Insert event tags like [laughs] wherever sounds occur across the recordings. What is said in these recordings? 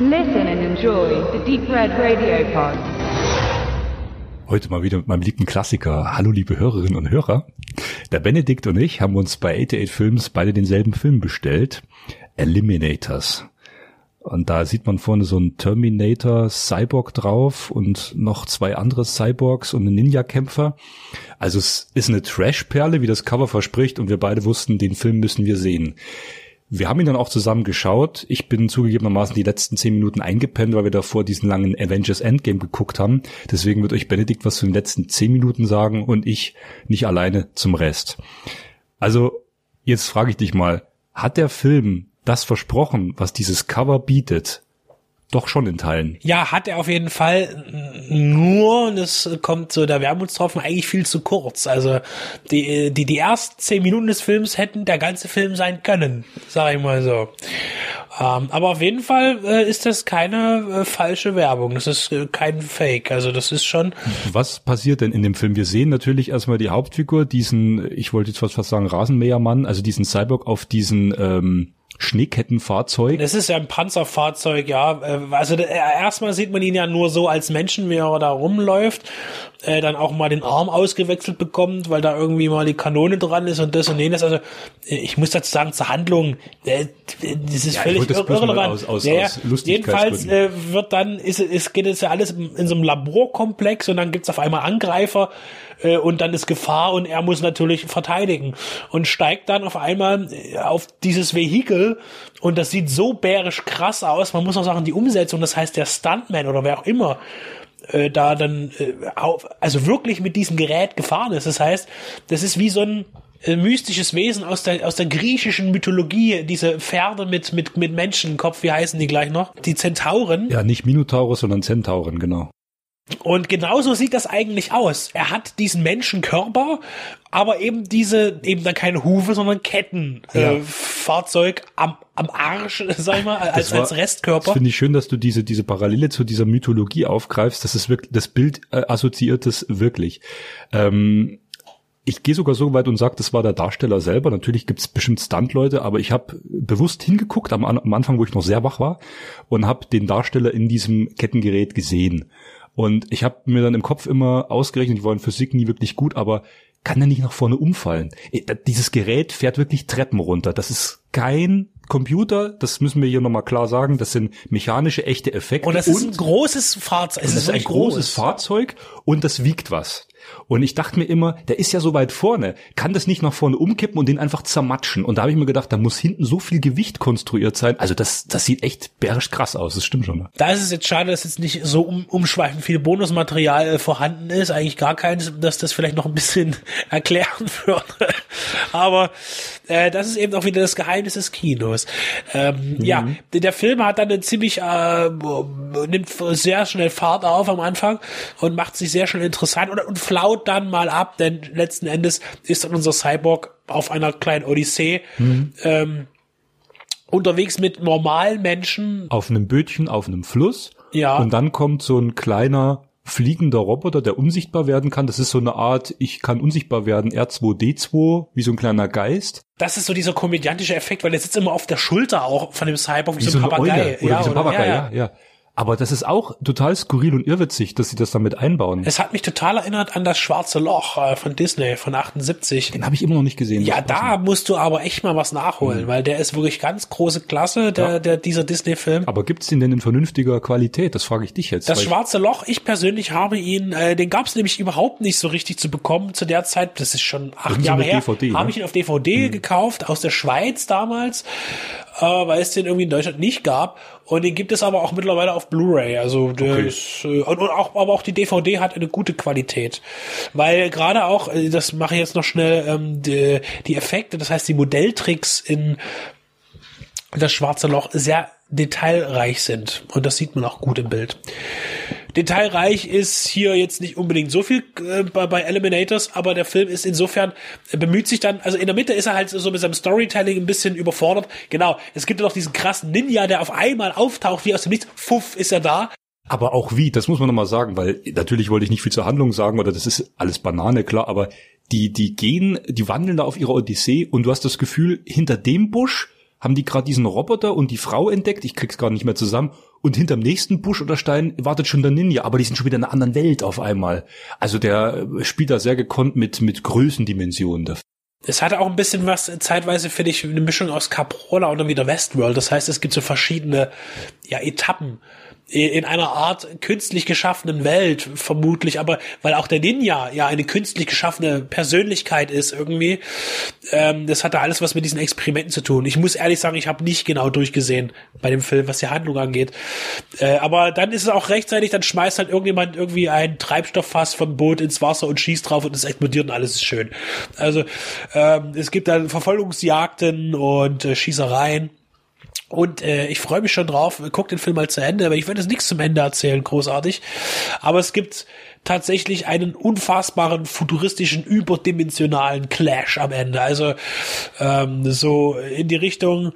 Listen and enjoy the Deep Red Radio Pod. Heute mal wieder mit meinem lieben Klassiker. Hallo liebe Hörerinnen und Hörer. Der Benedikt und ich haben uns bei 88 Films beide denselben Film bestellt. Eliminators. Und da sieht man vorne so einen Terminator Cyborg drauf und noch zwei andere Cyborgs und einen Ninja-Kämpfer. Also es ist eine Trash-Perle, wie das Cover verspricht, und wir beide wussten, den Film müssen wir sehen. Wir haben ihn dann auch zusammen geschaut. Ich bin zugegebenermaßen die letzten zehn Minuten eingepennt, weil wir davor diesen langen Avengers Endgame geguckt haben. Deswegen wird euch Benedikt was zu den letzten zehn Minuten sagen und ich nicht alleine zum Rest. Also, jetzt frage ich dich mal, hat der Film das versprochen, was dieses Cover bietet, doch schon in Teilen. Ja, hat er auf jeden Fall. Nur, und es kommt so der Wermutstropfen eigentlich viel zu kurz. Also die, die, die ersten zehn Minuten des Films hätten der ganze Film sein können, sag ich mal so. Ähm, aber auf jeden Fall äh, ist das keine äh, falsche Werbung. Das ist äh, kein Fake. Also das ist schon. Was passiert denn in dem Film? Wir sehen natürlich erstmal die Hauptfigur, diesen, ich wollte jetzt fast sagen, Rasenmähermann, also diesen Cyborg auf diesen ähm, Schneekettenfahrzeug. Das ist ja ein Panzerfahrzeug, ja. Äh, also äh, erstmal sieht man ihn ja nur so als Menschen, wie er da rumläuft. Äh, dann auch mal den Arm ausgewechselt bekommt, weil da irgendwie mal die Kanone dran ist und das und jenes. Also äh, ich muss dazu sagen, zur Handlung, äh, das ist ja, völlig das irrelevant. Aus, aus, ja, aus jedenfalls äh, wird dann, ist, ist, geht es ja alles in so einem Laborkomplex und dann gibt's auf einmal Angreifer und dann ist Gefahr und er muss natürlich verteidigen und steigt dann auf einmal auf dieses Vehikel und das sieht so bärisch krass aus. Man muss auch sagen, die Umsetzung, das heißt der Stuntman oder wer auch immer, äh, da dann äh, auf, also wirklich mit diesem Gerät gefahren ist. Das heißt, das ist wie so ein äh, mystisches Wesen aus der aus der griechischen Mythologie, diese Pferde mit mit mit Menschenkopf, wie heißen die gleich noch? Die Zentauren. Ja, nicht Minotaurus, sondern Zentauren, genau. Und genauso sieht das eigentlich aus. Er hat diesen Menschenkörper, aber eben diese, eben dann keine Hufe, sondern Ketten, ja. äh, Fahrzeug am, am Arsch, [laughs] sag ich mal, als, war, als Restkörper. Das finde ich schön, dass du diese, diese Parallele zu dieser Mythologie aufgreifst. Das ist wirklich, das Bild äh, assoziiert es wirklich. Ähm, ich gehe sogar so weit und sage, das war der Darsteller selber. Natürlich gibt's bestimmt Stuntleute, aber ich habe bewusst hingeguckt am, am Anfang, wo ich noch sehr wach war, und habe den Darsteller in diesem Kettengerät gesehen. Und ich habe mir dann im Kopf immer ausgerechnet, ich war in Physik nie wirklich gut, aber kann er nicht nach vorne umfallen? Äh, dieses Gerät fährt wirklich Treppen runter. Das ist kein Computer, das müssen wir hier nochmal klar sagen, das sind mechanische, echte Effekte. Und das ist und, ein großes Fahrzeug. Es ist ein großes Fahrzeug und das wiegt was. Und ich dachte mir immer, der ist ja so weit vorne, kann das nicht nach vorne umkippen und den einfach zermatschen? Und da habe ich mir gedacht, da muss hinten so viel Gewicht konstruiert sein. Also das, das sieht echt bärisch krass aus, das stimmt schon. Ne? Da ist es jetzt schade, dass jetzt nicht so um, umschweifend viel Bonusmaterial äh, vorhanden ist. Eigentlich gar keins, dass das vielleicht noch ein bisschen [laughs] erklären würde. Aber äh, das ist eben auch wieder das Geheimnis des Kinos. Ähm, mhm. Ja, der Film hat dann eine ziemlich, äh, nimmt sehr schnell Fahrt auf am Anfang und macht sich sehr schnell interessant und, und flaut dann mal ab, denn letzten Endes ist dann unser Cyborg auf einer kleinen Odyssee. Mhm. Ähm, unterwegs mit normalen Menschen. Auf einem Bötchen, auf einem Fluss. Ja. Und dann kommt so ein kleiner fliegender Roboter, der unsichtbar werden kann. Das ist so eine Art, ich kann unsichtbar werden, R2D2, wie so ein kleiner Geist. Das ist so dieser komödiantische Effekt, weil der sitzt immer auf der Schulter auch von dem Cyborg wie, wie so ein Papagei. Eule, oder ja, wie so ein Papagei, ja, ja. ja. Aber das ist auch total skurril und irrwitzig, dass sie das damit einbauen. Es hat mich total erinnert an das Schwarze Loch äh, von Disney von 78. Den habe ich immer noch nicht gesehen. Ja, da musst du aber echt mal was nachholen, mhm. weil der ist wirklich ganz große Klasse, der, ja. der dieser Disney-Film. Aber gibt's den denn in vernünftiger Qualität? Das frage ich dich jetzt. Das Schwarze Loch, ich persönlich habe ihn, äh, den gab's nämlich überhaupt nicht so richtig zu bekommen zu der Zeit. Das ist schon acht Jahre her. DVD, habe ne? ich ihn auf DVD mhm. gekauft aus der Schweiz damals, äh, weil es den irgendwie in Deutschland nicht gab. Und den gibt es aber auch mittlerweile auf Blu-ray. Also okay. ist, äh, und, und auch, aber auch die DVD hat eine gute Qualität. Weil gerade auch, äh, das mache ich jetzt noch schnell, ähm, die, die Effekte, das heißt die Modelltricks in das schwarze Loch sehr detailreich sind. Und das sieht man auch gut im Bild. Detailreich ist hier jetzt nicht unbedingt so viel äh, bei, bei Eliminators, aber der Film ist insofern, er bemüht sich dann, also in der Mitte ist er halt so mit seinem Storytelling ein bisschen überfordert. Genau, es gibt ja noch diesen krassen Ninja, der auf einmal auftaucht, wie aus dem Nichts, fuff, ist er da. Aber auch wie, das muss man nochmal sagen, weil natürlich wollte ich nicht viel zur Handlung sagen, oder das ist alles Banane, klar, aber die, die gehen, die wandeln da auf ihrer Odyssee und du hast das Gefühl, hinter dem Busch haben die gerade diesen Roboter und die Frau entdeckt, ich krieg's gar nicht mehr zusammen, und hinterm nächsten Busch oder Stein wartet schon der Ninja, aber die sind schon wieder in einer anderen Welt auf einmal. Also der spielt da sehr gekonnt mit, mit Größendimensionen. Es hatte auch ein bisschen was, zeitweise finde ich, eine Mischung aus Caprola und dann wieder Westworld. Das heißt, es gibt so verschiedene ja, Etappen in einer Art künstlich geschaffenen Welt vermutlich, aber weil auch der Ninja ja eine künstlich geschaffene Persönlichkeit ist irgendwie, ähm, das hatte alles was mit diesen Experimenten zu tun. Ich muss ehrlich sagen, ich habe nicht genau durchgesehen bei dem Film, was die Handlung angeht. Äh, aber dann ist es auch rechtzeitig, dann schmeißt halt irgendjemand irgendwie ein Treibstofffass vom Boot ins Wasser und schießt drauf und es explodiert und alles ist schön. Also ähm, es gibt dann Verfolgungsjagden und äh, Schießereien. Und äh, ich freue mich schon drauf, guck den Film mal zu Ende, aber ich werde jetzt nichts zum Ende erzählen, großartig. Aber es gibt tatsächlich einen unfassbaren, futuristischen, überdimensionalen Clash am Ende. Also ähm, so in die Richtung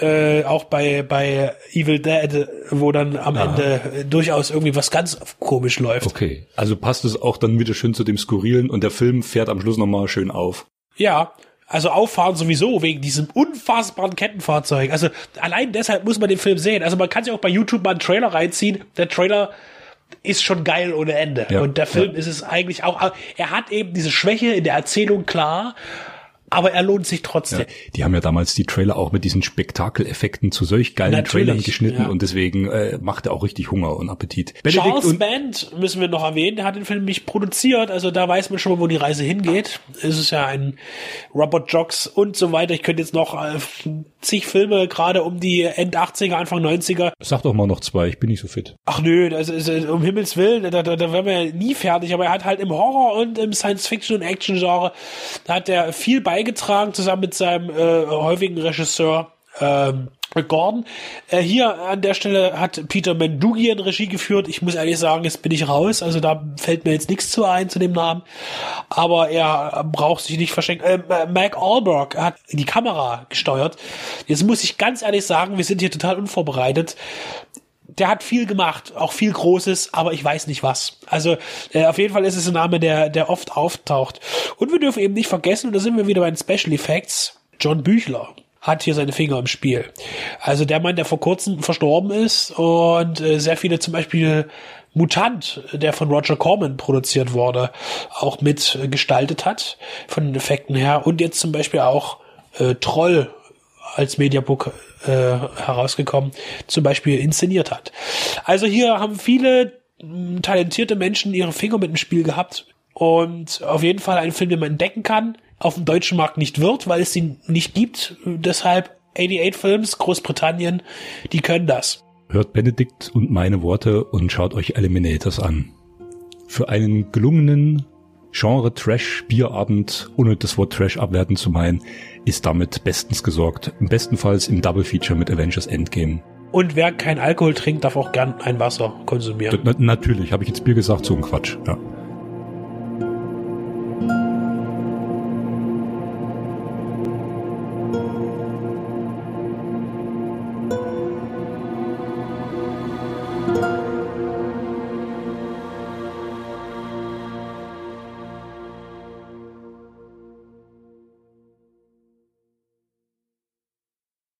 äh, auch bei bei Evil Dead, wo dann am Aha. Ende durchaus irgendwie was ganz komisch läuft. Okay, also passt es auch dann wieder schön zu dem Skurrilen und der Film fährt am Schluss nochmal schön auf. Ja, also auffahren sowieso wegen diesem unfassbaren Kettenfahrzeug. Also allein deshalb muss man den Film sehen. Also man kann sich auch bei YouTube mal einen Trailer reinziehen. Der Trailer ist schon geil ohne Ende. Ja, und der Film ja. ist es eigentlich auch. Er hat eben diese Schwäche in der Erzählung klar, aber er lohnt sich trotzdem. Ja, die haben ja damals die Trailer auch mit diesen Spektakeleffekten zu solch geilen Natürlich, Trailern geschnitten ja. und deswegen äh, macht er auch richtig Hunger und Appetit. Benedikt Charles Band müssen wir noch erwähnen, der hat den Film nicht produziert, also da weiß man schon mal, wo die Reise hingeht. Es ist ja ein Robert Jocks und so weiter. Ich könnte jetzt noch äh, zig Filme gerade um die End 80er, Anfang 90er. Sag doch mal noch zwei, ich bin nicht so fit. Ach nö, das ist, um Himmels Willen, da, da, da wären wir ja nie fertig, aber er hat halt im Horror und im Science-Fiction und Action-Genre, da hat er viel bei beigetragen, zusammen mit seinem äh, häufigen Regisseur ähm, Gordon. Äh, hier an der Stelle hat Peter Mendugian Regie geführt. Ich muss ehrlich sagen, jetzt bin ich raus. Also da fällt mir jetzt nichts zu ein zu dem Namen. Aber er braucht sich nicht verschenken. Äh, Mac Alberg hat die Kamera gesteuert. Jetzt muss ich ganz ehrlich sagen, wir sind hier total unvorbereitet der hat viel gemacht, auch viel Großes, aber ich weiß nicht was. Also äh, auf jeden Fall ist es ein Name, der, der oft auftaucht. Und wir dürfen eben nicht vergessen, und da sind wir wieder bei den Special Effects, John Büchler hat hier seine Finger im Spiel. Also der Mann, der vor kurzem verstorben ist und äh, sehr viele zum Beispiel Mutant, der von Roger Corman produziert wurde, auch mit äh, gestaltet hat, von den Effekten her. Und jetzt zum Beispiel auch äh, Troll als Mediabook äh, herausgekommen, zum Beispiel inszeniert hat. Also hier haben viele mh, talentierte Menschen ihre Finger mit dem Spiel gehabt und auf jeden Fall ein Film, den man entdecken kann, auf dem deutschen Markt nicht wird, weil es ihn nicht gibt. Deshalb 88 Films, Großbritannien, die können das. Hört Benedikt und meine Worte und schaut euch Eliminators an. Für einen gelungenen Genre-Trash-Bierabend, ohne das Wort Trash abwerten zu meinen, ist damit bestens gesorgt. Im bestenfalls im Double Feature mit Avengers Endgame. Und wer kein Alkohol trinkt, darf auch gern ein Wasser konsumieren. Na, natürlich, habe ich jetzt Bier gesagt, so ein Quatsch. Ja.